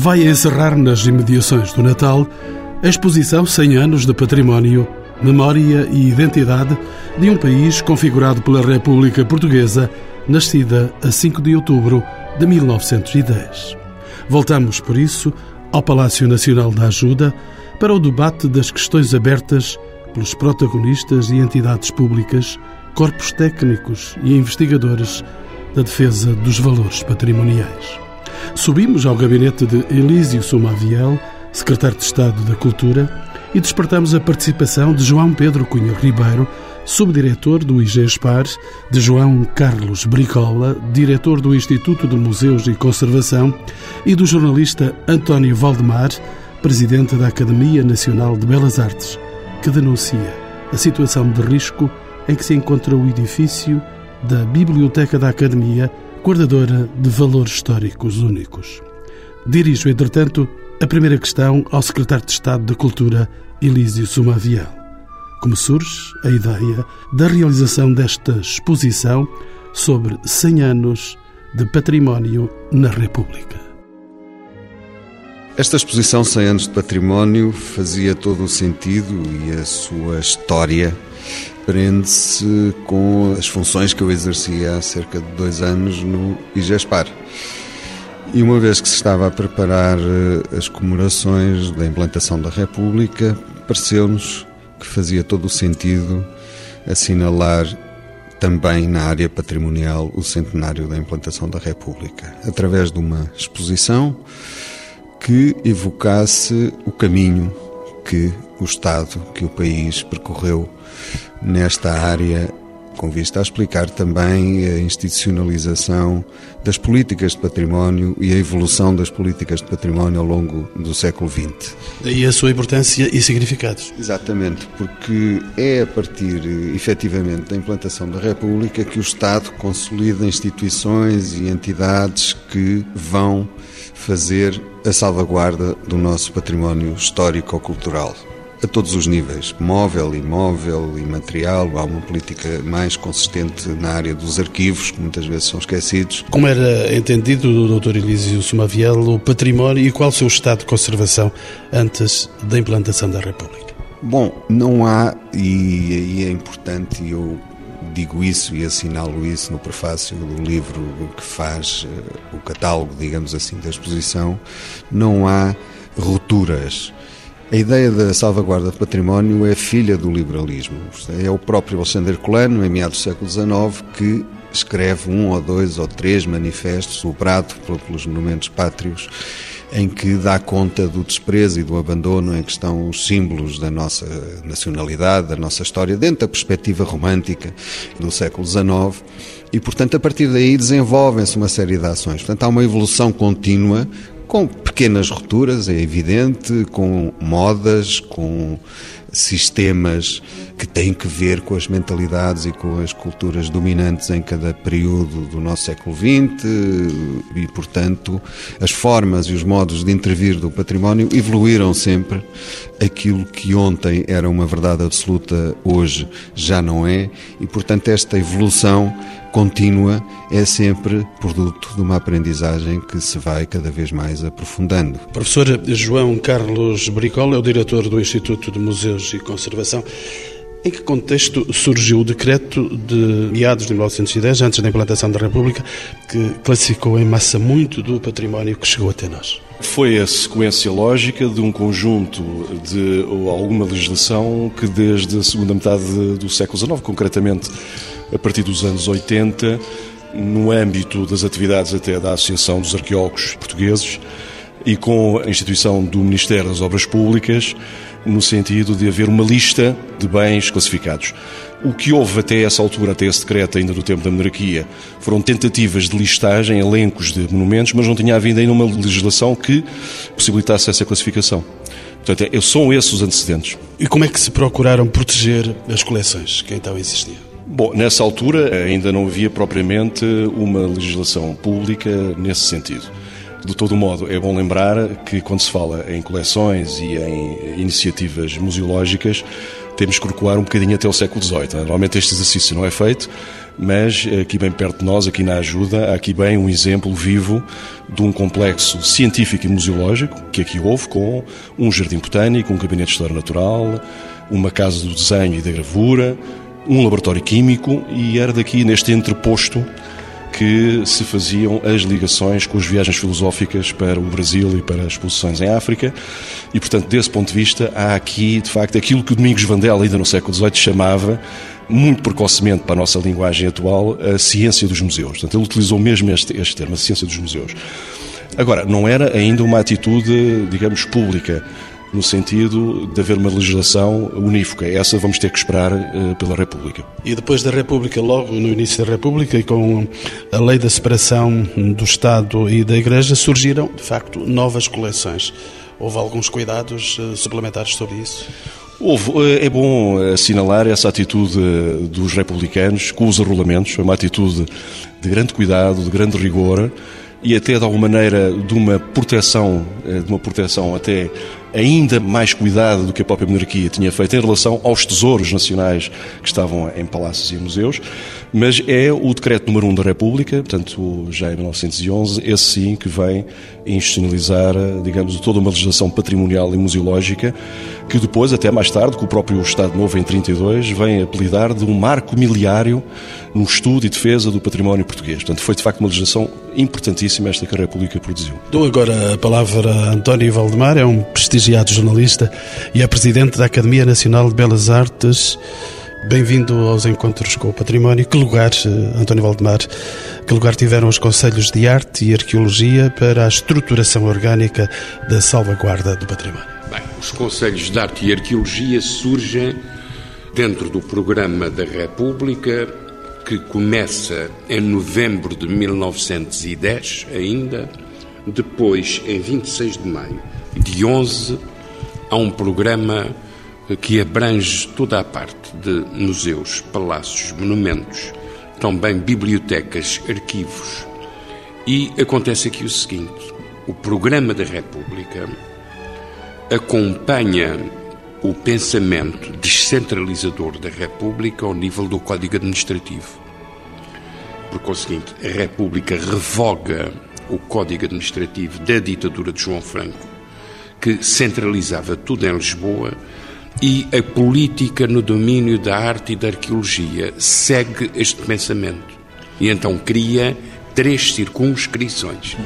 vai encerrar nas imediações do Natal a exposição 100 anos de património, memória e identidade de um país configurado pela República Portuguesa, nascida a 5 de outubro de 1910. Voltamos, por isso, ao Palácio Nacional da Ajuda para o debate das questões abertas pelos protagonistas e entidades públicas, corpos técnicos e investigadores da defesa dos valores patrimoniais. Subimos ao gabinete de Elísio Somaviel, secretário de Estado da Cultura, e despertamos a participação de João Pedro Cunha Ribeiro, subdiretor do IGESPAR, de João Carlos Bricola, diretor do Instituto de Museus e Conservação, e do jornalista António Valdemar, presidente da Academia Nacional de Belas Artes, que denuncia a situação de risco em que se encontra o edifício da Biblioteca da Academia, guardadora de valores históricos únicos. Dirijo, entretanto, a primeira questão ao secretário de Estado da Cultura, Elísio Sumaviel. Como surge a ideia da realização desta exposição sobre 100 anos de património na República? Esta exposição 100 anos de património fazia todo o sentido e a sua história prende-se com as funções que eu exercia há cerca de dois anos no IGESPAR. E uma vez que se estava a preparar eh, as comemorações da implantação da República, pareceu-nos que fazia todo o sentido assinalar também na área patrimonial o centenário da implantação da República, através de uma exposição que evocasse o caminho que o Estado, que o país percorreu nesta área, com vista a explicar também a institucionalização das políticas de património e a evolução das políticas de património ao longo do século XX. Daí a sua importância e significados. Exatamente, porque é a partir, efetivamente, da implantação da República que o Estado consolida instituições e entidades que vão fazer a salvaguarda do nosso património histórico-cultural a todos os níveis, móvel, imóvel, imaterial. Há uma política mais consistente na área dos arquivos, que muitas vezes são esquecidos. Como era entendido do Dr. Elísio Sumaviel o património e qual o seu estado de conservação antes da implantação da República? Bom, não há, e aí é importante, e eu digo isso e assinalo isso no prefácio do livro que faz uh, o catálogo, digamos assim, da exposição, não há rupturas a ideia da salvaguarda do património é filha do liberalismo. É o próprio Alexandre Colano, em meados do século XIX, que escreve um ou dois ou três manifestos, sobrado pelos monumentos pátrios, em que dá conta do desprezo e do abandono em que estão os símbolos da nossa nacionalidade, da nossa história, dentro da perspectiva romântica do século XIX. E, portanto, a partir daí desenvolvem-se uma série de ações. Portanto, há uma evolução contínua com pequenas rupturas, é evidente, com modas, com sistemas que têm que ver com as mentalidades e com as culturas dominantes em cada período do nosso século XX e, portanto, as formas e os modos de intervir do património evoluíram sempre. Aquilo que ontem era uma verdade absoluta, hoje já não é, e, portanto, esta evolução contínua é sempre produto de uma aprendizagem que se vai cada vez mais aprofundando. Professor João Carlos Bricola é o diretor do Instituto de Museus e Conservação. Em que contexto surgiu o decreto de meados de 1910, antes da implantação da República, que classificou em massa muito do património que chegou até nós? Foi a sequência lógica de um conjunto de alguma legislação que desde a segunda metade do século XIX, concretamente a partir dos anos 80, no âmbito das atividades até da Associação dos Arqueólogos Portugueses e com a instituição do Ministério das Obras Públicas, no sentido de haver uma lista de bens classificados. O que houve até essa altura, até esse decreto, ainda do tempo da monarquia, foram tentativas de listagem, elencos de monumentos, mas não tinha havido ainda uma legislação que possibilitasse essa classificação. Portanto, é, são esses os antecedentes. E como é que se procuraram proteger as coleções que então existiam? Bom, nessa altura ainda não havia propriamente uma legislação pública nesse sentido. De todo modo, é bom lembrar que quando se fala em coleções e em iniciativas museológicas, temos que recuar um bocadinho até o século XVIII. Normalmente este exercício não é feito, mas aqui bem perto de nós, aqui na ajuda, há aqui bem um exemplo vivo de um complexo científico e museológico que aqui houve com um jardim botânico, um gabinete de história natural, uma casa do desenho e da gravura, um laboratório químico e era daqui neste entreposto que se faziam as ligações com as viagens filosóficas para o Brasil e para as exposições em África. E, portanto, desse ponto de vista, há aqui, de facto, aquilo que o Domingos Vandel, ainda no século XVIII, chamava, muito precocemente para a nossa linguagem atual, a ciência dos museus. Portanto, ele utilizou mesmo este, este termo, a ciência dos museus. Agora, não era ainda uma atitude, digamos, pública no sentido de haver uma legislação unífica. Essa vamos ter que esperar uh, pela República. E depois da República, logo no início da República, e com a lei da separação do Estado e da Igreja, surgiram, de facto, novas coleções. Houve alguns cuidados uh, suplementares sobre isso? Houve, eh, é bom assinalar essa atitude dos republicanos com os arrolamentos, é uma atitude de grande cuidado, de grande rigor e até de alguma maneira de uma proteção, de uma proteção até ainda mais cuidado do que a própria monarquia tinha feito em relação aos tesouros nacionais que estavam em palácios e museus, mas é o decreto número 1 da República, portanto, já em 1911, esse sim que vem institucionalizar, digamos, toda uma legislação patrimonial e museológica, que depois, até mais tarde, com o próprio Estado Novo em 32, vem apelidar de um marco miliário no estudo e defesa do património português. Portanto, foi de facto uma legislação importantíssima esta que a República produziu. Dou agora a palavra a António Valdemar, é um prestigiado jornalista e é presidente da Academia Nacional de Belas Artes. Bem-vindo aos Encontros com o Património. Que lugar, eh, António Valdemar, que lugar tiveram os Conselhos de Arte e Arqueologia para a estruturação orgânica da salvaguarda do património? Bem, os Conselhos de Arte e Arqueologia surgem dentro do programa da República que começa em novembro de 1910 ainda, depois em 26 de maio de 11 há um programa que abrange toda a parte de museus, palácios, monumentos, também bibliotecas, arquivos. E acontece aqui o seguinte: o programa da República acompanha o pensamento descentralizador da República ao nível do Código Administrativo. Por conseguinte, a República revoga o Código Administrativo da ditadura de João Franco que centralizava tudo em Lisboa e a política no domínio da arte e da arqueologia segue este pensamento. E então cria três circunscrições.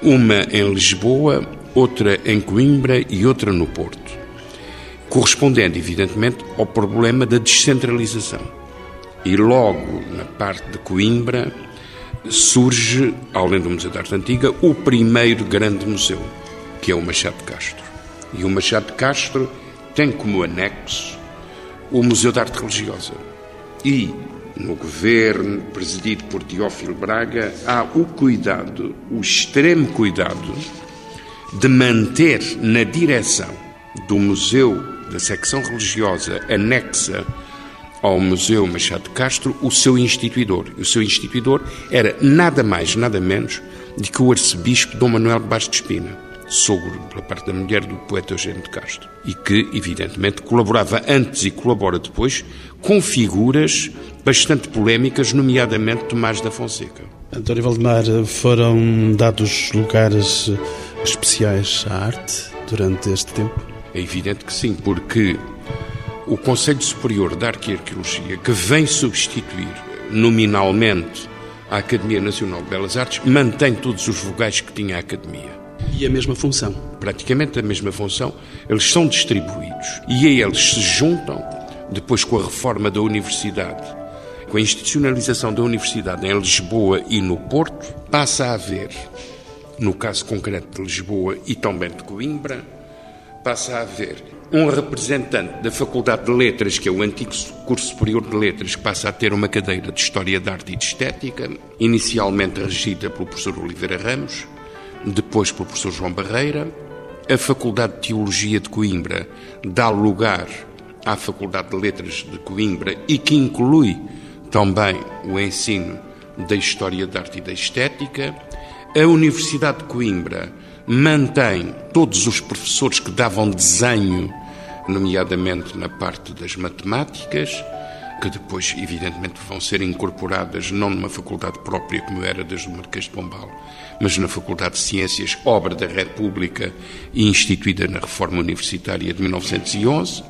Uma em Lisboa, outra em Coimbra e outra no Porto. Correspondendo, evidentemente, ao problema da descentralização. E logo na parte de Coimbra surge, além do Museu da Arte Antiga, o primeiro grande museu, que é o Machado de Castro. E o Machado de Castro tem como anexo o Museu da Arte Religiosa. E no governo presidido por Teófilo Braga há o cuidado, o extremo cuidado, de manter na direção do Museu da secção religiosa anexa ao Museu Machado de Castro o seu instituidor. O seu instituidor era nada mais, nada menos do que o arcebispo Dom Manuel Bastos Espina sogro, pela parte da mulher do poeta Eugênio de Castro, e que, evidentemente, colaborava antes e colabora depois com figuras bastante polémicas, nomeadamente Tomás da Fonseca. António Valdemar, foram dados lugares especiais à arte durante este tempo? É evidente que sim, porque o Conselho Superior da Arqueologia, que vem substituir nominalmente a Academia Nacional de Belas Artes, mantém todos os vogais que tinha a Academia. E a mesma função? Praticamente a mesma função. Eles são distribuídos e a eles se juntam, depois com a reforma da universidade, com a institucionalização da universidade em Lisboa e no Porto, passa a haver, no caso concreto de Lisboa e também de Coimbra, passa a haver um representante da Faculdade de Letras, que é o antigo curso superior de Letras, que passa a ter uma cadeira de História da Arte e de Estética, inicialmente regida pelo professor Oliveira Ramos, depois pelo professor João Barreira. A Faculdade de Teologia de Coimbra dá lugar à Faculdade de Letras de Coimbra e que inclui também o ensino da História da Arte e da Estética. A Universidade de Coimbra mantém todos os professores que davam desenho nomeadamente na parte das matemáticas, que depois, evidentemente, vão ser incorporadas não numa faculdade própria, como era desde o Marquês de Pombal, mas na Faculdade de Ciências, obra da República e instituída na Reforma Universitária de 1911,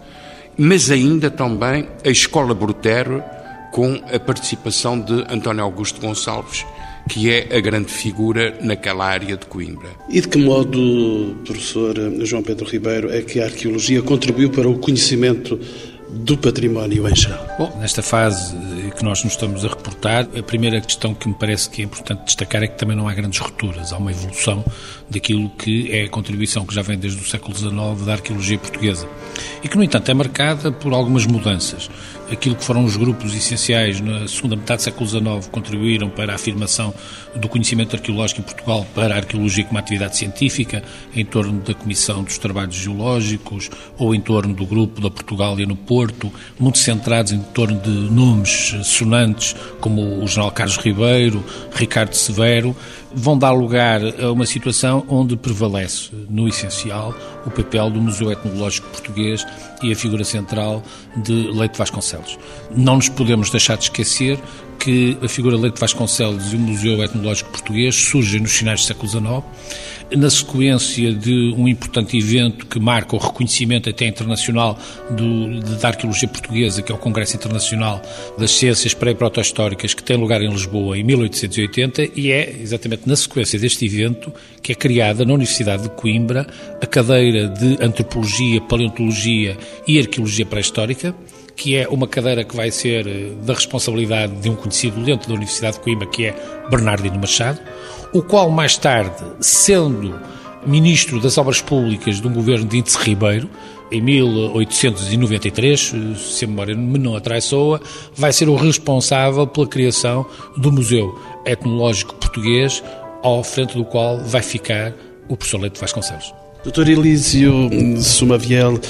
mas ainda também a Escola Brutero, com a participação de António Augusto Gonçalves, que é a grande figura naquela área de Coimbra. E de que modo, professor João Pedro Ribeiro, é que a arqueologia contribuiu para o conhecimento do património em geral? Bom, nesta fase que nós nos estamos a reportar, a primeira questão que me parece que é importante destacar é que também não há grandes rupturas, há uma evolução daquilo que é a contribuição que já vem desde o século XIX da arqueologia portuguesa. E que, no entanto, é marcada por algumas mudanças aquilo que foram os grupos essenciais na segunda metade do século XIX contribuíram para a afirmação do conhecimento arqueológico em Portugal para a arqueologia como atividade científica, em torno da Comissão dos Trabalhos Geológicos ou em torno do grupo da Portugália no Porto, muito centrados em torno de nomes sonantes como o general Carlos Ribeiro, Ricardo Severo, vão dar lugar a uma situação onde prevalece, no essencial, o papel do Museu Etnológico Português e a figura central de Leite Vasconcelos. Não nos podemos deixar de esquecer que a figura Leite Vasconcelos e o Museu Etnológico Português surgem nos finais do século XIX na sequência de um importante evento que marca o reconhecimento até internacional do, da arqueologia portuguesa, que é o Congresso Internacional das Ciências Pré-Proto-Históricas, que tem lugar em Lisboa em 1880, e é exatamente na sequência deste evento que é criada na Universidade de Coimbra a cadeira de Antropologia, Paleontologia e Arqueologia Pré-Histórica, que é uma cadeira que vai ser eh, da responsabilidade de um conhecido dentro da Universidade de Coimbra, que é Bernardino Machado, o qual mais tarde, sendo ministro das Obras Públicas do governo de Índice Ribeiro, em 1893, eh, se a memória me não atraiçoa, vai ser o responsável pela criação do Museu Etnológico Português, ao frente do qual vai ficar o professor Leite Vasconcelos. Doutor Elísio Sumaviel,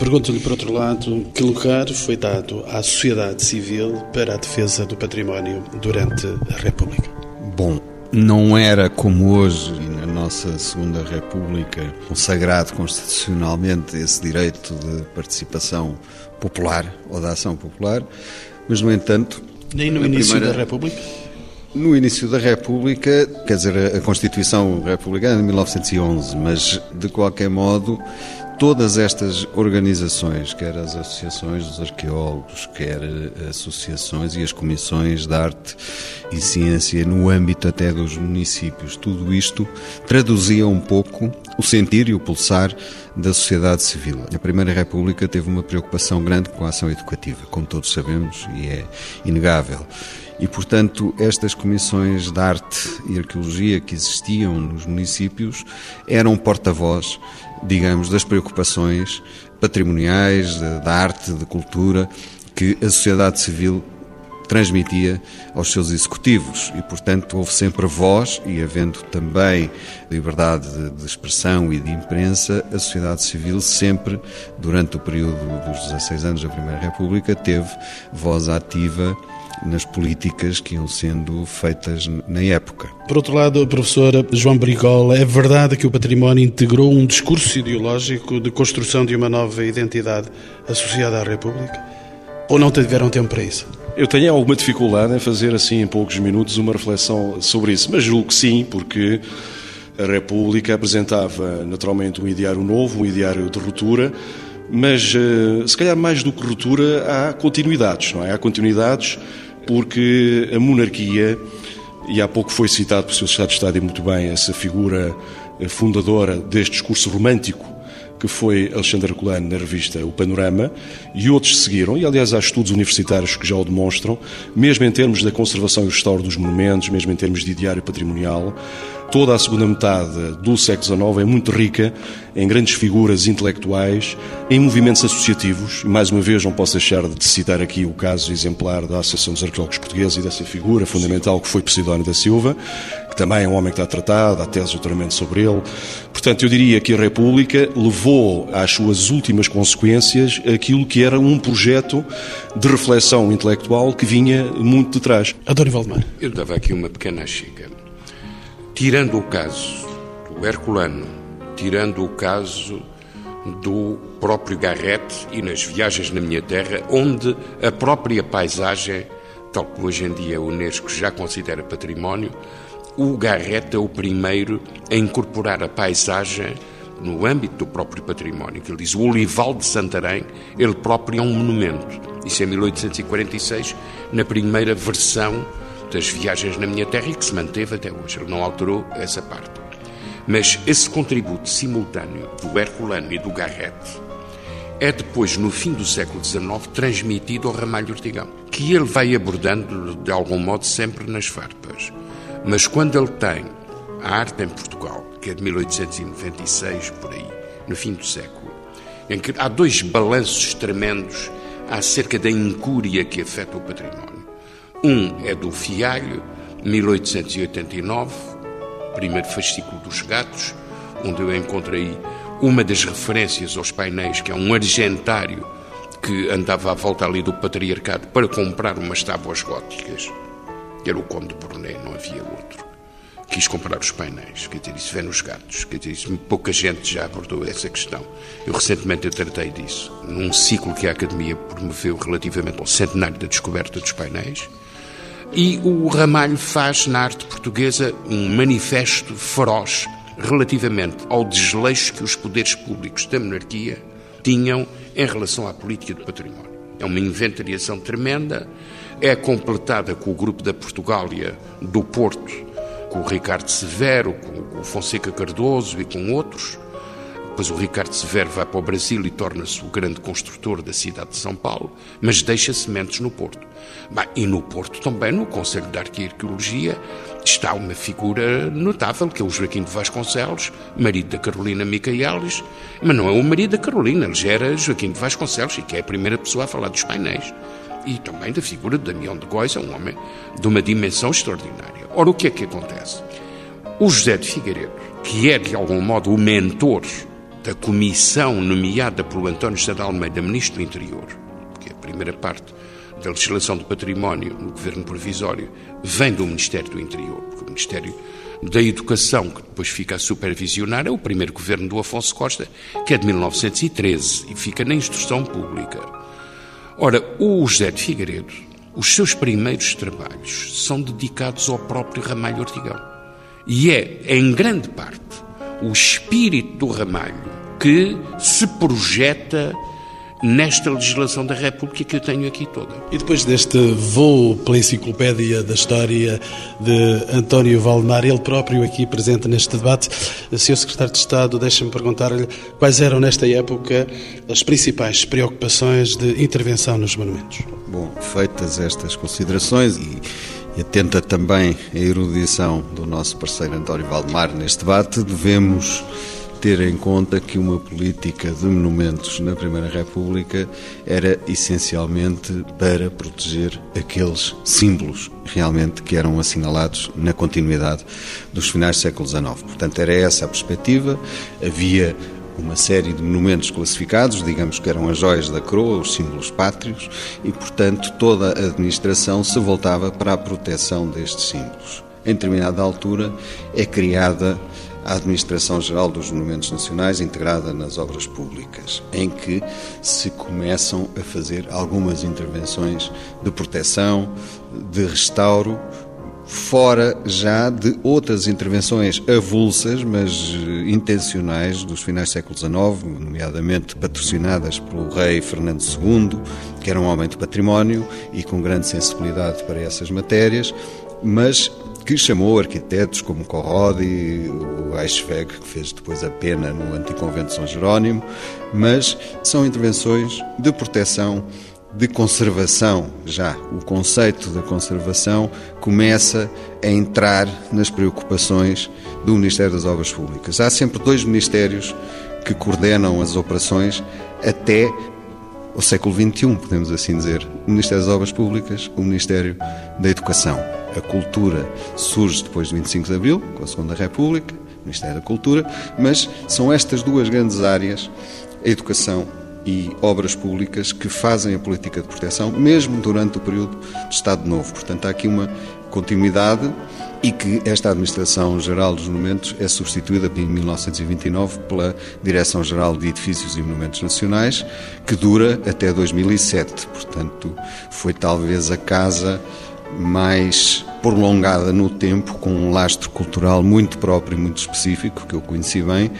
pergunto-lhe, por outro lado, que lugar foi dado à sociedade civil para a defesa do património durante a República? Bom, não era como hoje, na nossa Segunda República, consagrado constitucionalmente esse direito de participação popular ou da ação popular, mas, no entanto. Nem no início primeira... da República? No início da República, quer dizer, a Constituição Republicana de 1911, mas de qualquer modo, todas estas organizações, quer as associações dos arqueólogos, quer associações e as comissões de arte e ciência no âmbito até dos municípios, tudo isto traduzia um pouco o sentir e o pulsar da sociedade civil. A Primeira República teve uma preocupação grande com a ação educativa, como todos sabemos, e é inegável. E, portanto, estas comissões de arte e arqueologia que existiam nos municípios eram porta-voz, digamos, das preocupações patrimoniais, da arte, da cultura, que a sociedade civil transmitia aos seus executivos e, portanto, houve sempre voz e, havendo também liberdade de, expressão e de imprensa, a sociedade civil sempre, durante o período dos 16 anos da Primeira República, teve voz ativa nas políticas que iam sendo feitas na época. Por outro lado, professor João Brigola, é verdade que o património integrou um discurso ideológico de construção de uma nova identidade associada à República? Ou não tiveram tempo para isso? Eu tenho alguma dificuldade em fazer assim em poucos minutos uma reflexão sobre isso, mas julgo que sim, porque a República apresentava naturalmente um ideário novo, um ideário de ruptura, mas eh, se calhar mais do que ruptura há continuidades, não é? Há continuidades porque a monarquia, e há pouco foi citado pelo Sr. Estado de Estado e muito bem essa figura eh, fundadora deste discurso romântico que foi Alexandre Colano na revista O Panorama, e outros seguiram, e aliás há estudos universitários que já o demonstram, mesmo em termos da conservação e restauro dos monumentos, mesmo em termos de diário patrimonial, toda a segunda metade do século XIX é muito rica em grandes figuras intelectuais, em movimentos associativos, e mais uma vez não posso deixar de citar aqui o caso exemplar da Associação dos Arqueólogos Portugueses e dessa figura fundamental que foi Posidónio da Silva, que também é um homem que está tratado, há tese de doutoramento sobre ele. Portanto, eu diria que a República levou às suas últimas consequências aquilo que era um projeto de reflexão intelectual que vinha muito de trás. Adoro Valdemar. Eu dava aqui uma pequena chica. Tirando o caso do Herculano, tirando o caso do próprio Garrett e nas viagens na minha terra, onde a própria paisagem, tal como hoje em dia a Unesco já considera património, o Garrett é o primeiro a incorporar a paisagem no âmbito do próprio património. Ele diz o Olival de Santarém, ele próprio é um monumento. Isso é 1846, na primeira versão das viagens na minha terra e que se manteve até hoje. Ele não alterou essa parte. Mas esse contributo simultâneo do Herculano e do Garrett é depois, no fim do século XIX, transmitido ao Ramalho Ortigão, que ele vai abordando de algum modo sempre nas farpas. Mas quando ele tem a arte em Portugal, que é de 1896 por aí, no fim do século, em que há dois balanços tremendos acerca da incúria que afeta o património. Um é do Fialho, 1889, primeiro fascículo dos gatos, onde eu encontrei uma das referências aos painéis, que é um argentário que andava à volta ali do patriarcado para comprar umas tábuas góticas. Era o Conde de Brunet, não havia outro. Quis comprar os painéis, quer dizer, isso vê nos gatos, quer dizer, isso, pouca gente já abordou essa questão. Eu recentemente eu tratei disso, num ciclo que a Academia promoveu relativamente ao centenário da descoberta dos painéis, e o Ramalho faz na arte portuguesa um manifesto feroz relativamente ao desleixo que os poderes públicos da monarquia tinham em relação à política de património. É uma inventariação tremenda, é completada com o grupo da Portugália do Porto, com o Ricardo Severo, com o Fonseca Cardoso e com outros. Depois o Ricardo Severo vai para o Brasil e torna-se o grande construtor da cidade de São Paulo, mas deixa sementes no Porto. Bem, e no Porto também, no Conselho de Arqueologia, está uma figura notável, que é o Joaquim de Vasconcelos, marido da Carolina Micaelis, mas não é o marido da Carolina, ele já era Joaquim de Vasconcelos, e que é a primeira pessoa a falar dos painéis. E também da figura de Damião de Góis, é um homem de uma dimensão extraordinária. Ora, o que é que acontece? O José de Figueiredo, que é de algum modo o mentor da comissão nomeada pelo António de Almeida, Ministro do Interior, que é a primeira parte da legislação do património no governo provisório, vem do Ministério do Interior, porque o Ministério da Educação, que depois fica a supervisionar, é o primeiro governo do Afonso Costa, que é de 1913 e fica na instrução pública. Ora, o José de Figueiredo, os seus primeiros trabalhos são dedicados ao próprio Ramalho Ortigão. E é, em grande parte, o espírito do Ramalho que se projeta nesta legislação da República que eu tenho aqui toda. E depois deste voo pela enciclopédia da história de António Valdemar, ele próprio aqui presente neste debate, Sr. Secretário de Estado, deixa-me perguntar-lhe quais eram nesta época as principais preocupações de intervenção nos monumentos. Bom, feitas estas considerações e e atenta também a erudição do nosso parceiro António Valdemar neste debate, devemos ter em conta que uma política de monumentos na Primeira República era essencialmente para proteger aqueles símbolos realmente que eram assinalados na continuidade dos finais do século XIX. Portanto, era essa a perspectiva. Havia uma série de monumentos classificados, digamos que eram as joias da coroa, os símbolos pátrios, e, portanto, toda a administração se voltava para a proteção destes símbolos. Em determinada altura é criada a Administração Geral dos Monumentos Nacionais integrada nas obras públicas, em que se começam a fazer algumas intervenções de proteção, de restauro, fora já de outras intervenções avulsas, mas eh, intencionais, dos finais do século XIX, nomeadamente patrocinadas pelo rei Fernando II, que era um homem de património e com grande sensibilidade para essas matérias, mas que chamou arquitetos como Corrodi, o Eichweg, que fez depois a pena no Anticonvento de São Jerónimo, mas são intervenções de proteção, de conservação já. O conceito da conservação começa a entrar nas preocupações do Ministério das Obras Públicas. Há sempre dois ministérios que coordenam as operações até o século XXI, podemos assim dizer. O Ministério das Obras Públicas, o Ministério da Educação. A cultura surge depois de 25 de Abril, com a Segunda República, Ministério da Cultura, mas são estas duas grandes áreas, a educação e obras públicas que fazem a política de proteção, mesmo durante o período de Estado Novo. Portanto, há aqui uma continuidade e que esta Administração-Geral dos Monumentos é substituída em 1929 pela Direção-Geral de Edifícios e Monumentos Nacionais, que dura até 2007. Portanto, foi talvez a casa mais prolongada no tempo, com um lastro cultural muito próprio e muito específico, que eu conheci bem,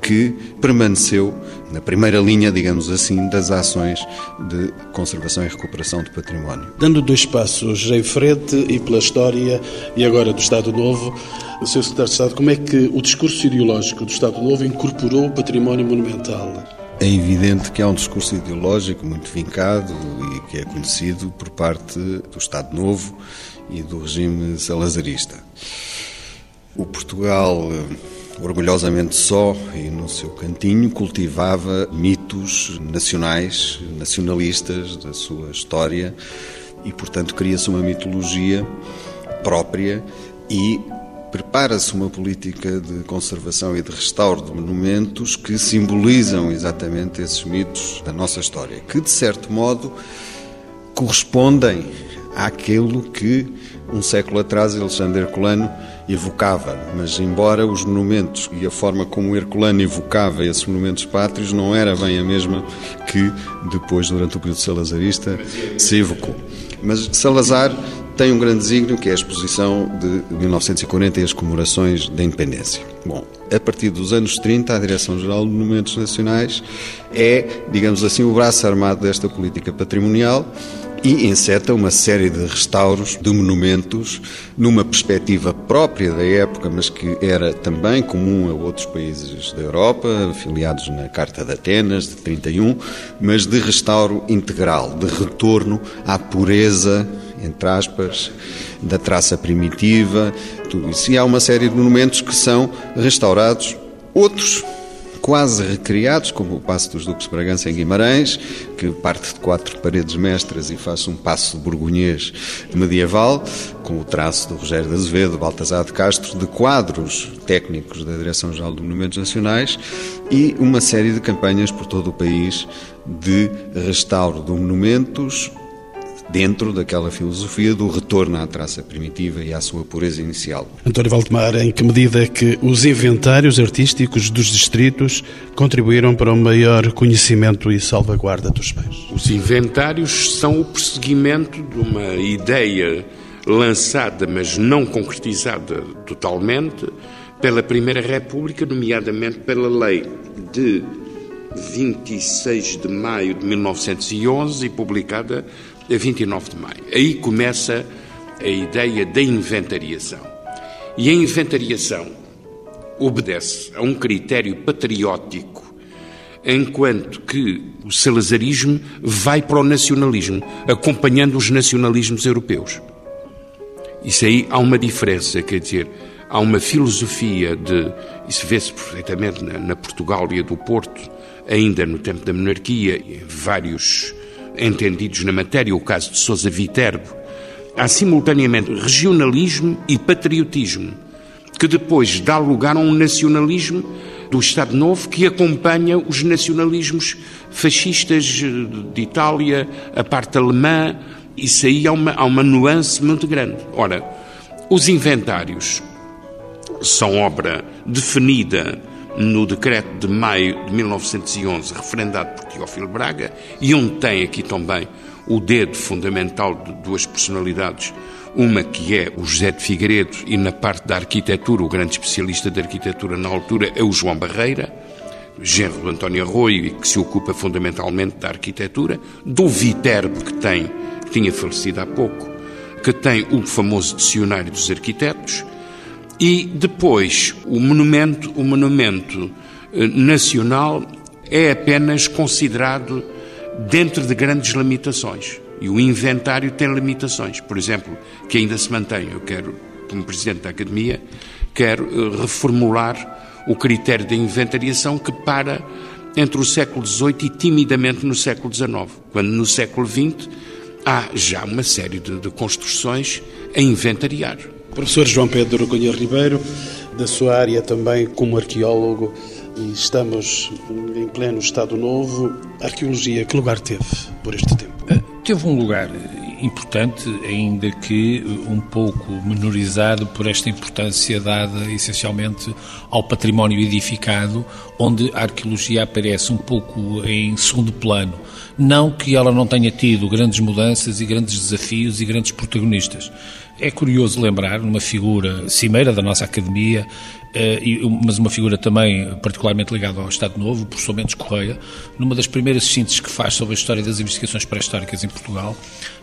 que permaneceu na primeira linha, digamos assim, das ações de conservação e recuperação do património. Dando dois passos em frente e pela história e agora do Estado Novo, o Sr. Secretário de Estado, como é que o discurso ideológico do Estado Novo incorporou o património monumental? É evidente que há um discurso ideológico muito vincado e que é conhecido por parte do Estado Novo e do regime salazarista. O Portugal orgulhosamente só e no seu cantinho cultivava mitos nacionais, nacionalistas da sua história e, portanto, cria-se uma mitologia própria e prepara-se uma política de conservação e de restauro de monumentos que simbolizam exatamente esses mitos da nossa história, que de certo modo correspondem àquilo que um século atrás Alexandre Herculano evocava, mas embora os monumentos e a forma como Herculano evocava esses monumentos pátrios não era bem a mesma que depois, durante o período salazarista, se evocou. Mas Salazar tem um grande desígnio que é a exposição de 1940 e as comemorações da independência. Bom, a partir dos anos 30, a Direção-Geral de Monumentos Nacionais é, digamos assim, o braço armado desta política patrimonial e enceta uma série de restauros de monumentos numa perspectiva própria da época, mas que era também comum a outros países da Europa, afiliados na Carta de Atenas de 31, mas de restauro integral, de retorno à pureza, entre aspas, da traça primitiva, tudo isso. E há uma série de monumentos que são restaurados, outros quase recriados, como o Passo dos Duques Bragança em Guimarães, que parte de quatro paredes mestras e faz um passo burgonhês medieval, com o traço do Rogério de Azevedo, Baltasar de Castro, de quadros técnicos da Direção-Geral de Monumentos Nacionais e uma série de campanhas por todo o país de restauro de monumentos dentro daquela filosofia do retorno à traça primitiva e à sua pureza inicial. António Valdemar, em que medida é que os inventários artísticos dos distritos contribuíram para um maior conhecimento e salvaguarda dos bens? Os inventários são o prosseguimento de uma ideia lançada, mas não concretizada totalmente, pela Primeira República, nomeadamente pela lei de 26 de maio de 1911 e publicada a 29 de maio. Aí começa a ideia da inventariação. E a inventariação obedece a um critério patriótico, enquanto que o salazarismo vai para o nacionalismo, acompanhando os nacionalismos europeus. Isso aí há uma diferença, quer dizer, há uma filosofia de. Isso vê-se perfeitamente na, na Portugália do Porto, ainda no tempo da monarquia, e vários entendidos na matéria, o caso de Sousa Viterbo, há simultaneamente regionalismo e patriotismo, que depois dá lugar a um nacionalismo do Estado Novo que acompanha os nacionalismos fascistas de Itália, a parte alemã, isso aí há uma, há uma nuance muito grande. Ora, os inventários são obra definida no decreto de maio de 1911, referendado por Teófilo Braga, e onde tem aqui também o dedo fundamental de duas personalidades, uma que é o José de Figueiredo e na parte da arquitetura, o grande especialista de arquitetura na altura é o João Barreira, genro do António Arroio e que se ocupa fundamentalmente da arquitetura, do Viterbo que tem, que tinha falecido há pouco, que tem o famoso dicionário dos arquitetos, e depois, o monumento, o monumento eh, nacional é apenas considerado dentro de grandes limitações. E o inventário tem limitações. Por exemplo, que ainda se mantém. Eu quero, como Presidente da Academia, quero eh, reformular o critério da inventariação que para entre o século XVIII e timidamente no século XIX, quando no século XX há já uma série de, de construções a inventariar. Professor João Pedro Cunha Ribeiro, da sua área também como arqueólogo, estamos em pleno Estado Novo, a arqueologia que lugar teve por este tempo? Eh, teve um lugar importante, ainda que um pouco menorizado por esta importância dada essencialmente ao património edificado, onde a arqueologia aparece um pouco em segundo plano. Não que ela não tenha tido grandes mudanças e grandes desafios e grandes protagonistas. É curioso lembrar numa figura cimeira da nossa academia, mas uma figura também particularmente ligada ao Estado Novo, o professor Mendes Correia, numa das primeiras sínteses que faz sobre a história das investigações pré-históricas em Portugal,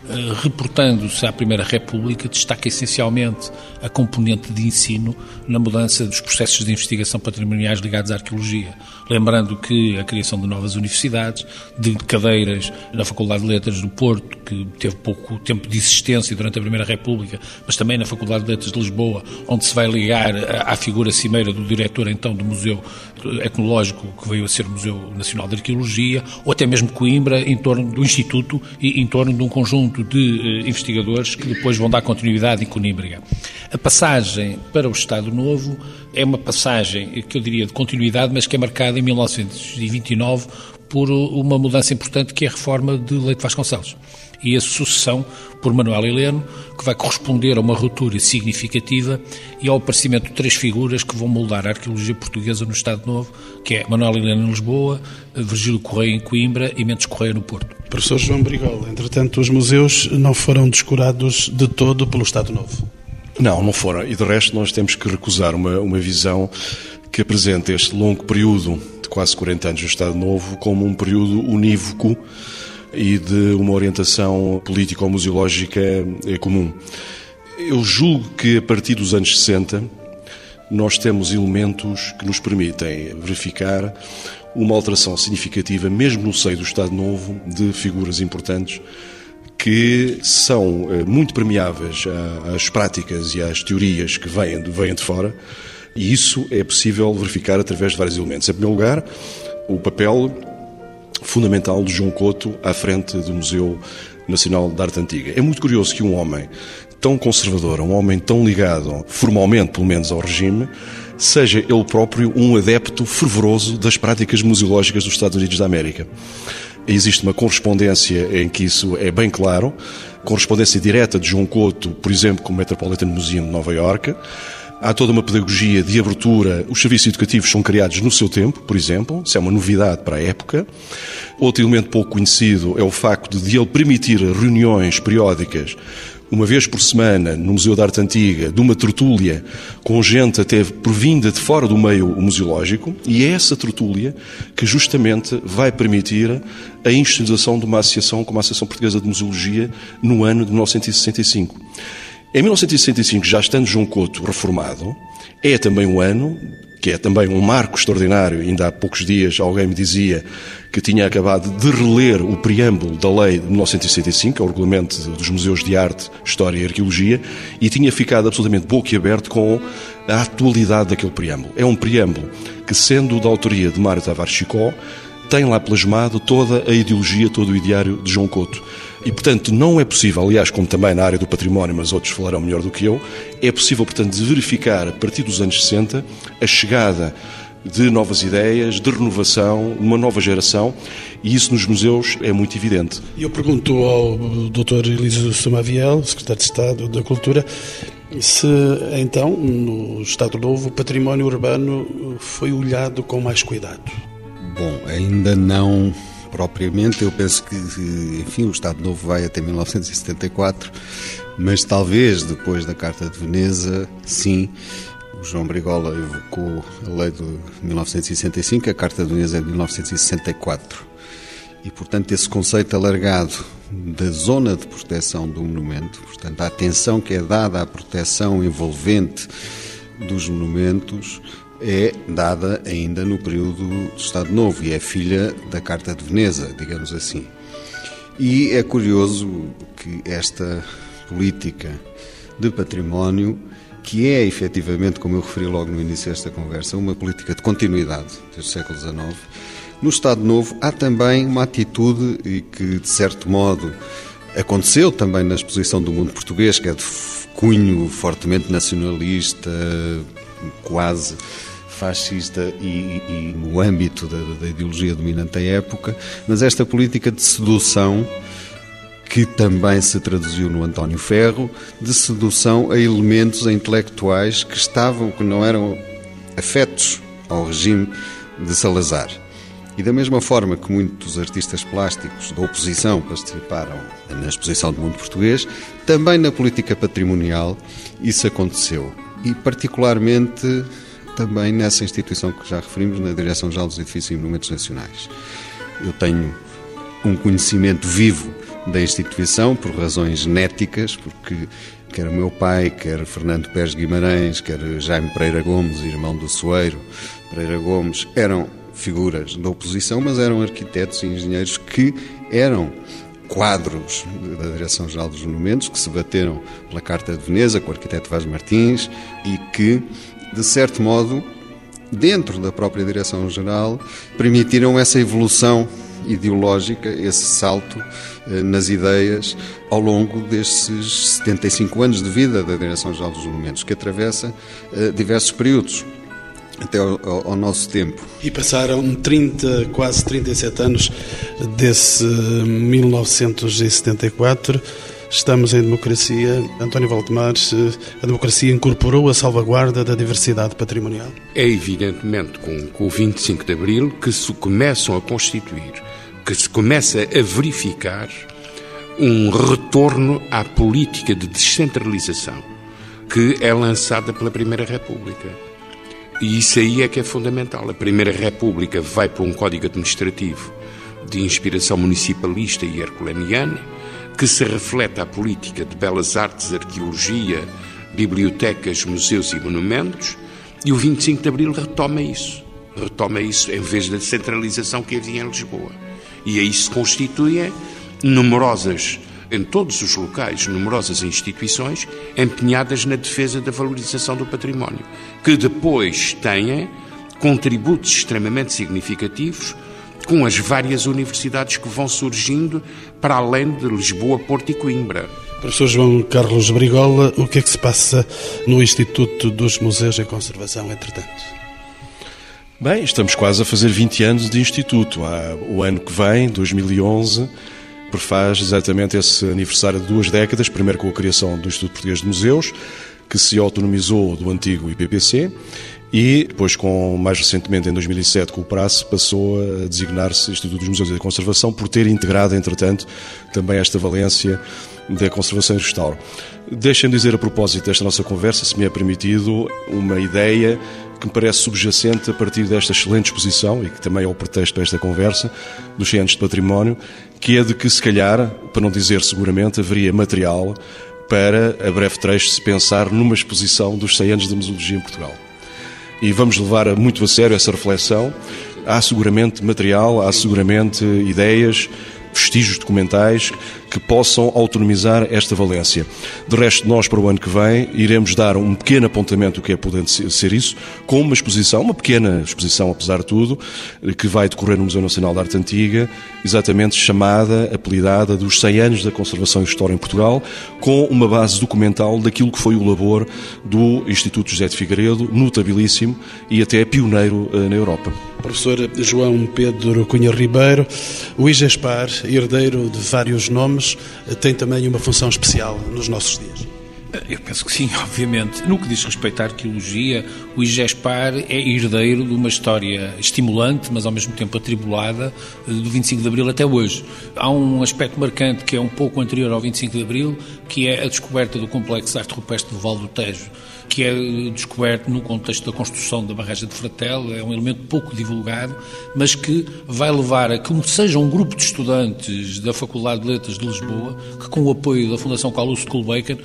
eh, reportando-se à Primeira República, destaca essencialmente a componente de ensino na mudança dos processos de investigação patrimoniais ligados à arqueologia. Lembrando que a criação de novas universidades, de cadeiras na Faculdade de Letras do Porto, que teve pouco tempo de existência durante a Primeira República, mas também na Faculdade de Letras de Lisboa, onde se vai ligar à figura cimeira do diretor então do Museu Etnológico, que veio a ser Museu Nacional de Arqueologia, ou até mesmo Coimbra, em torno do Instituto e em torno de um conjunto de eh, investigadores que depois vão dar continuidade em Conímbriga. A passagem para o Estado Novo é uma passagem que eu diria de continuidade, mas que é marcada em 1929 por uma mudança importante que é a reforma de Leite Vasconcelos e a sucessão por Manuel Heleno, que vai corresponder a uma ruptura significativa e ao aparecimento de três figuras que vão moldar a arqueologia portuguesa no Estado Novo, que é Manuel Heleno em Lisboa, Virgílio Correia em Coimbra e Mendes Correia no Porto. Professor João Brigola, entretanto, os museus não foram descurados de todo pelo Estado Novo. Não, não foram. E de resto nós temos que recusar uma, uma visão que apresenta este longo período de quase 40 anos do Estado Novo como um período unívoco e de uma orientação político-museológica eh, comum. Eu julgo que a partir dos anos 60 nós temos elementos que nos permitem verificar uma alteração significativa, mesmo no seio do Estado Novo, de figuras importantes que são eh, muito permeáveis às práticas e às teorias que vêm de, vêm de fora, e isso é possível verificar através de vários elementos. Em primeiro lugar, o papel fundamental de João Couto à frente do Museu Nacional de Arte Antiga. É muito curioso que um homem tão conservador, um homem tão ligado, formalmente pelo menos, ao regime, seja ele próprio um adepto fervoroso das práticas museológicas dos Estados Unidos da América. Existe uma correspondência em que isso é bem claro, correspondência direta de João Couto, por exemplo, com o Metropolitan Museum de Nova Iorque, Há toda uma pedagogia de abertura. Os serviços educativos são criados no seu tempo, por exemplo. Isso é uma novidade para a época. Outro elemento pouco conhecido é o facto de ele permitir reuniões periódicas uma vez por semana no Museu da Arte Antiga, de uma tertúlia com gente até provinda de fora do meio museológico, e é essa tertúlia que justamente vai permitir a instituição de uma associação como a Associação Portuguesa de Museologia no ano de 1965. Em 1965, já estando João Couto reformado, é também um ano que é também um marco extraordinário. Ainda há poucos dias alguém me dizia que tinha acabado de reler o preâmbulo da lei de 1965, é o regulamento dos museus de arte, história e arqueologia, e tinha ficado absolutamente boquiaberto com a atualidade daquele preâmbulo. É um preâmbulo que, sendo da autoria de Mário Tavares Chicó, tem lá plasmado toda a ideologia, todo o ideário de João Couto. E, portanto, não é possível, aliás, como também na área do património, mas outros falarão melhor do que eu, é possível, portanto, verificar, a partir dos anos 60, a chegada de novas ideias, de renovação, uma nova geração, e isso nos museus é muito evidente. E eu pergunto ao Dr. Elísio Samaviel, Secretário de Estado da Cultura, se então, no Estado Novo, o património urbano foi olhado com mais cuidado. Bom, ainda não propriamente, eu penso que, enfim, o Estado Novo vai até 1974, mas talvez depois da Carta de Veneza, sim, o João Brigola evocou a lei de 1965, a Carta de Veneza é de 1964. E, portanto, esse conceito alargado da zona de proteção do monumento, portanto, a atenção que é dada à proteção envolvente dos monumentos, é dada ainda no período do Estado Novo e é filha da Carta de Veneza, digamos assim. E é curioso que esta política de património, que é efetivamente, como eu referi logo no início desta conversa, uma política de continuidade desde o século XIX, no Estado Novo há também uma atitude e que, de certo modo, aconteceu também na exposição do mundo português, que é de cunho fortemente nacionalista, quase fascista e, e no âmbito da, da ideologia dominante da época, mas esta política de sedução que também se traduziu no António Ferro, de sedução a elementos a intelectuais que estavam, que não eram afetos ao regime de Salazar. E da mesma forma que muitos artistas plásticos da oposição participaram na exposição do mundo português, também na política patrimonial isso aconteceu. E particularmente também nessa instituição que já referimos, na Direção-Geral dos Edifícios e Monumentos Nacionais. Eu tenho um conhecimento vivo da instituição por razões genéticas, porque quer o meu pai, quer Fernando Pérez Guimarães, quer Jaime Pereira Gomes, irmão do Soeiro Pereira Gomes, eram figuras da oposição, mas eram arquitetos e engenheiros que eram quadros da Direção-Geral dos Monumentos, que se bateram pela Carta de Veneza com o arquiteto Vaz Martins e que, de certo modo, dentro da própria Direção-Geral, permitiram essa evolução ideológica, esse salto eh, nas ideias ao longo desses 75 anos de vida da Direção-Geral dos Monumentos, que atravessa eh, diversos períodos até ao, ao, nosso tempo. E passaram 30, quase 37 anos desse 1974. Estamos em democracia. António Valdemar, a democracia incorporou a salvaguarda da diversidade patrimonial? É evidentemente com, com o 25 de Abril que se começam a constituir, que se começa a verificar um retorno à política de descentralização que é lançada pela Primeira República e isso aí é que é fundamental. A Primeira República vai para um código administrativo de inspiração municipalista e herculaniana, que se reflete à política de belas artes, arqueologia, bibliotecas, museus e monumentos, e o 25 de Abril retoma isso. Retoma isso em vez da centralização que havia em Lisboa. E aí se constituem numerosas em todos os locais numerosas instituições empenhadas na defesa da valorização do património, que depois têm contributos extremamente significativos com as várias universidades que vão surgindo para além de Lisboa, Porto e Coimbra. Professor João Carlos Brigola, o que é que se passa no Instituto dos Museus em Conservação, entretanto? Bem, estamos quase a fazer 20 anos de Instituto. o ano que vem, 2011, prefaz exatamente esse aniversário de duas décadas, primeiro com a criação do Instituto Português de Museus, que se autonomizou do antigo IPPC, e depois, com, mais recentemente, em 2007, com o prazo, passou a designar-se Instituto dos Museus e da Conservação, por ter integrado, entretanto, também esta valência da conservação e restauro. Deixem-me dizer, a propósito desta nossa conversa, se me é permitido, uma ideia que me parece subjacente a partir desta excelente exposição, e que também é o pretexto para esta conversa, dos 100 anos de património, que é de que, se calhar, para não dizer seguramente, haveria material para, a breve trecho, se pensar numa exposição dos 100 anos da museologia em Portugal. E vamos levar muito a sério essa reflexão. Há seguramente material, há seguramente ideias, vestígios documentais que possam autonomizar esta valência. De resto, nós, para o ano que vem, iremos dar um pequeno apontamento do que é podendo ser isso, com uma exposição, uma pequena exposição, apesar de tudo, que vai decorrer no Museu Nacional de Arte Antiga, exatamente chamada, apelidada, dos 100 anos da conservação e história em Portugal, com uma base documental daquilo que foi o labor do Instituto José de Figueiredo, notabilíssimo e até pioneiro eh, na Europa. Professor João Pedro Cunha Ribeiro, o IGESPAR, herdeiro de vários nomes, tem também uma função especial nos nossos dias? Eu penso que sim, obviamente. No que diz respeito à arqueologia, o IGESPAR é herdeiro de uma história estimulante, mas ao mesmo tempo atribulada, do 25 de Abril até hoje. Há um aspecto marcante que é um pouco anterior ao 25 de Abril, que é a descoberta do Complexo de Arte Rupestre do Val do Tejo que é descoberto no contexto da construção da barragem de Fratel, é um elemento pouco divulgado, mas que vai levar a que seja um grupo de estudantes da Faculdade de Letras de Lisboa, que com o apoio da Fundação Calouste Culbacon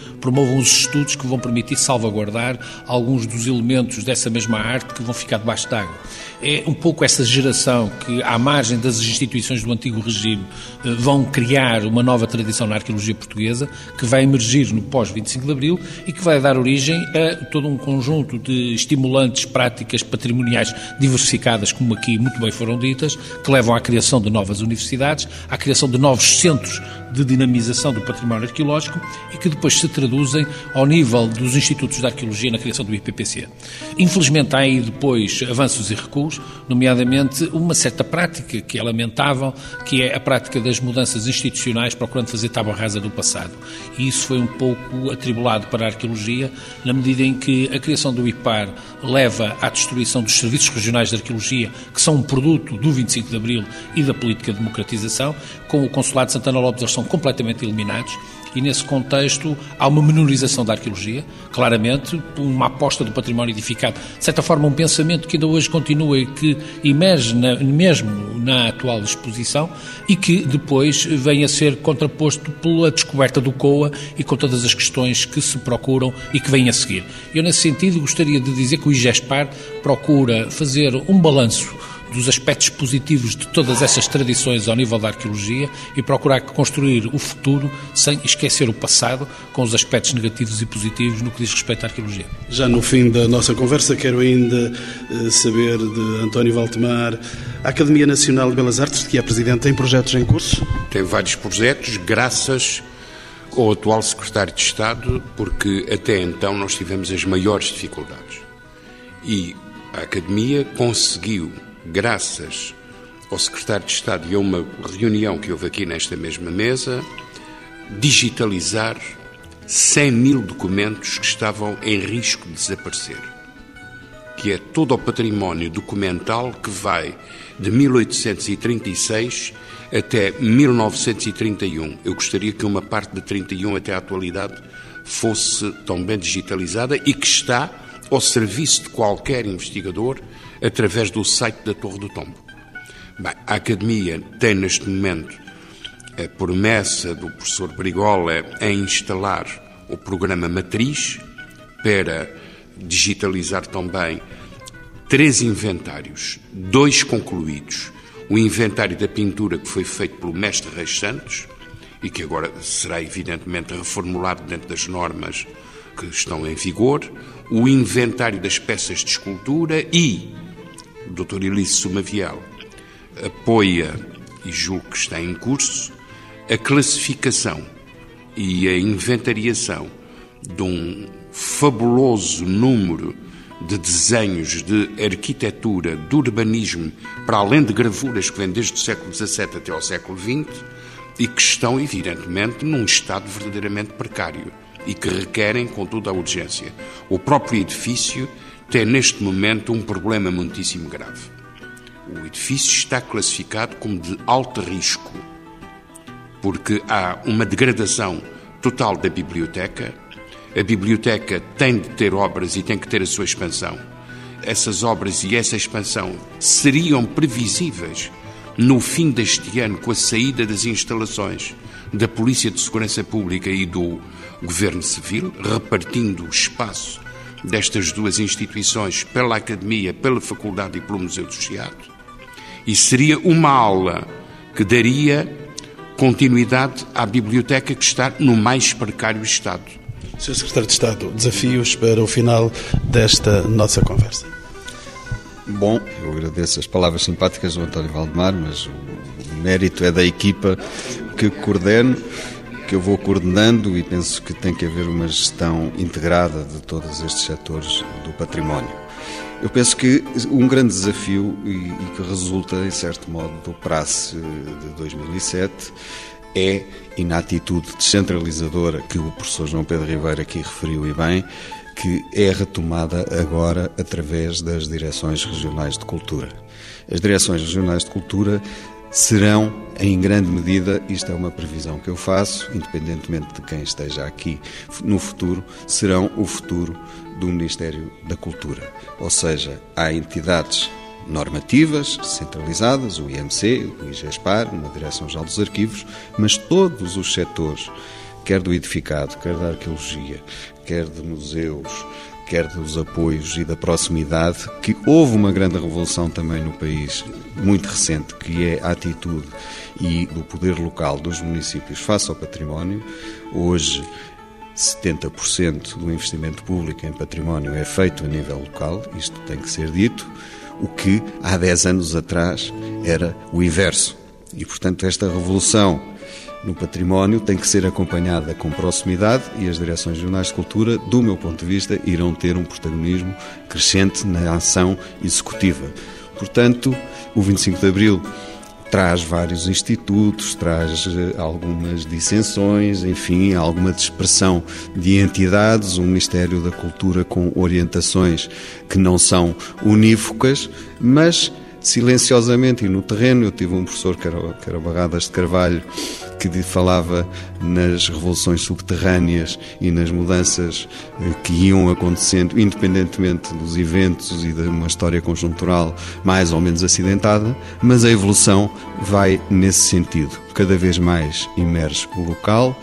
os estudos que vão permitir salvaguardar alguns dos elementos dessa mesma arte que vão ficar debaixo d'água. É um pouco essa geração que, à margem das instituições do antigo regime, eh, vão criar uma nova tradição na arqueologia portuguesa, que vai emergir no pós-25 de Abril e que vai dar origem a todo um conjunto de estimulantes práticas patrimoniais diversificadas, como aqui muito bem foram ditas, que levam à criação de novas universidades, à criação de novos centros de dinamização do património arqueológico e que depois se traduzem ao nível dos institutos de arqueologia na criação do IPPC. Infelizmente há aí depois avanços e recuos, nomeadamente uma certa prática que é lamentável, que é a prática das mudanças institucionais procurando fazer tábua rasa do passado. E isso foi um pouco atribulado para a arqueologia, na medida em que a criação do IPAR leva à destruição dos serviços regionais de arqueologia, que são um produto do 25 de Abril e da política de democratização. Com o Consulado de Santana Lopes, eles são completamente eliminados e nesse contexto há uma menorização da arqueologia, claramente, uma aposta do património edificado, de certa forma um pensamento que ainda hoje continua e que emerge na, mesmo na atual exposição e que depois vem a ser contraposto pela descoberta do COA e com todas as questões que se procuram e que vêm a seguir. Eu, nesse sentido, gostaria de dizer que o IGESPAR procura fazer um balanço dos aspectos positivos de todas essas tradições ao nível da arqueologia e procurar construir o futuro sem esquecer o passado, com os aspectos negativos e positivos no que diz respeito à arqueologia. Já no fim da nossa conversa, quero ainda eh, saber de António Valtemar, a Academia Nacional de Belas Artes, de que é presidente, tem projetos em curso? Tem vários projetos, graças ao atual secretário de Estado, porque até então nós tivemos as maiores dificuldades. E a Academia conseguiu graças ao secretário de Estado e a uma reunião que houve aqui nesta mesma mesa, digitalizar 100 mil documentos que estavam em risco de desaparecer. Que é todo o património documental que vai de 1836 até 1931. Eu gostaria que uma parte de 31 até a atualidade fosse também digitalizada e que está ao serviço de qualquer investigador através do site da Torre do Tombo. Bem, a Academia tem neste momento a promessa do professor Brigola em instalar o programa Matriz para digitalizar também três inventários, dois concluídos. O inventário da pintura que foi feito pelo mestre Reis Santos e que agora será evidentemente reformulado dentro das normas que estão em vigor, o inventário das peças de escultura e Dr. Elice Sumavial apoia, e julgo que está em curso, a classificação e a inventariação de um fabuloso número de desenhos de arquitetura, de urbanismo, para além de gravuras que vêm desde o século XVII até ao século XX e que estão, evidentemente, num estado verdadeiramente precário e que requerem, contudo, a urgência. O próprio edifício tem neste momento um problema muitíssimo grave. O edifício está classificado como de alto risco, porque há uma degradação total da biblioteca. A biblioteca tem de ter obras e tem que ter a sua expansão. Essas obras e essa expansão seriam previsíveis no fim deste ano, com a saída das instalações da Polícia de Segurança Pública e do Governo Civil, repartindo o espaço destas duas instituições, pela Academia, pela Faculdade e pelo Museu do Chiado, e seria uma aula que daria continuidade à biblioteca que está no mais precário estado. Sr. Secretário de Estado, desafios para o final desta nossa conversa. Bom, eu agradeço as palavras simpáticas do António Valdemar, mas o mérito é da equipa que coordeno que eu vou coordenando e penso que tem que haver uma gestão integrada de todos estes setores do património. Eu penso que um grande desafio e, que resulta, em certo modo, do praxe de 2007 é, e na atitude descentralizadora que o professor João Pedro Ribeiro aqui referiu e bem, que é retomada agora através das direções regionais de cultura. As direções regionais de cultura serão, em grande medida, isto é uma previsão que eu faço, independentemente de quem esteja aqui no futuro, serão o futuro do Ministério da Cultura. Ou seja, há entidades normativas centralizadas, o IMC, o IGESPAR, uma Direção-Geral dos Arquivos, mas todos os setores, quer do edificado, quer da arqueologia, quer de museus, quer dos apoios e da proximidade, que houve uma grande revolução também no país, muito recente, que é a atitude e do poder local dos municípios face ao património. Hoje, 70% do investimento público em património é feito a nível local, isto tem que ser dito, o que há 10 anos atrás era o inverso. E, portanto, esta revolução no património tem que ser acompanhada com proximidade e as direções regionais de cultura, do meu ponto de vista, irão ter um protagonismo crescente na ação executiva. Portanto, o 25 de Abril traz vários institutos, traz eh, algumas dissensões, enfim, alguma dispersão de entidades, um Ministério da Cultura com orientações que não são unívocas, mas silenciosamente e no terreno. Eu tive um professor que era, Barradas de Carvalho que falava nas revoluções subterrâneas e nas mudanças eh, que iam acontecendo, independentemente dos eventos e de uma história conjuntural mais ou menos acidentada, mas a evolução vai nesse sentido. Cada vez mais emerge o local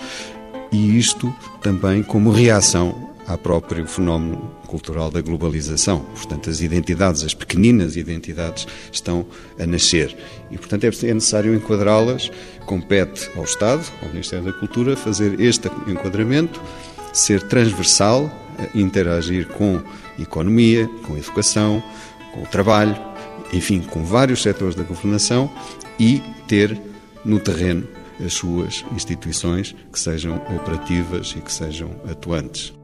e isto também como reação ao próprio fenómeno cultural da globalização. Portanto, as identidades, as pequeninas identidades, estão a nascer. E, portanto, é, é necessário enquadrá-las. Compete ao Estado, ao Ministério da Cultura, fazer este enquadramento, ser transversal, interagir com economia, com educação, com o trabalho, enfim, com vários setores da governação e ter no terreno as suas instituições que sejam operativas e que sejam atuantes.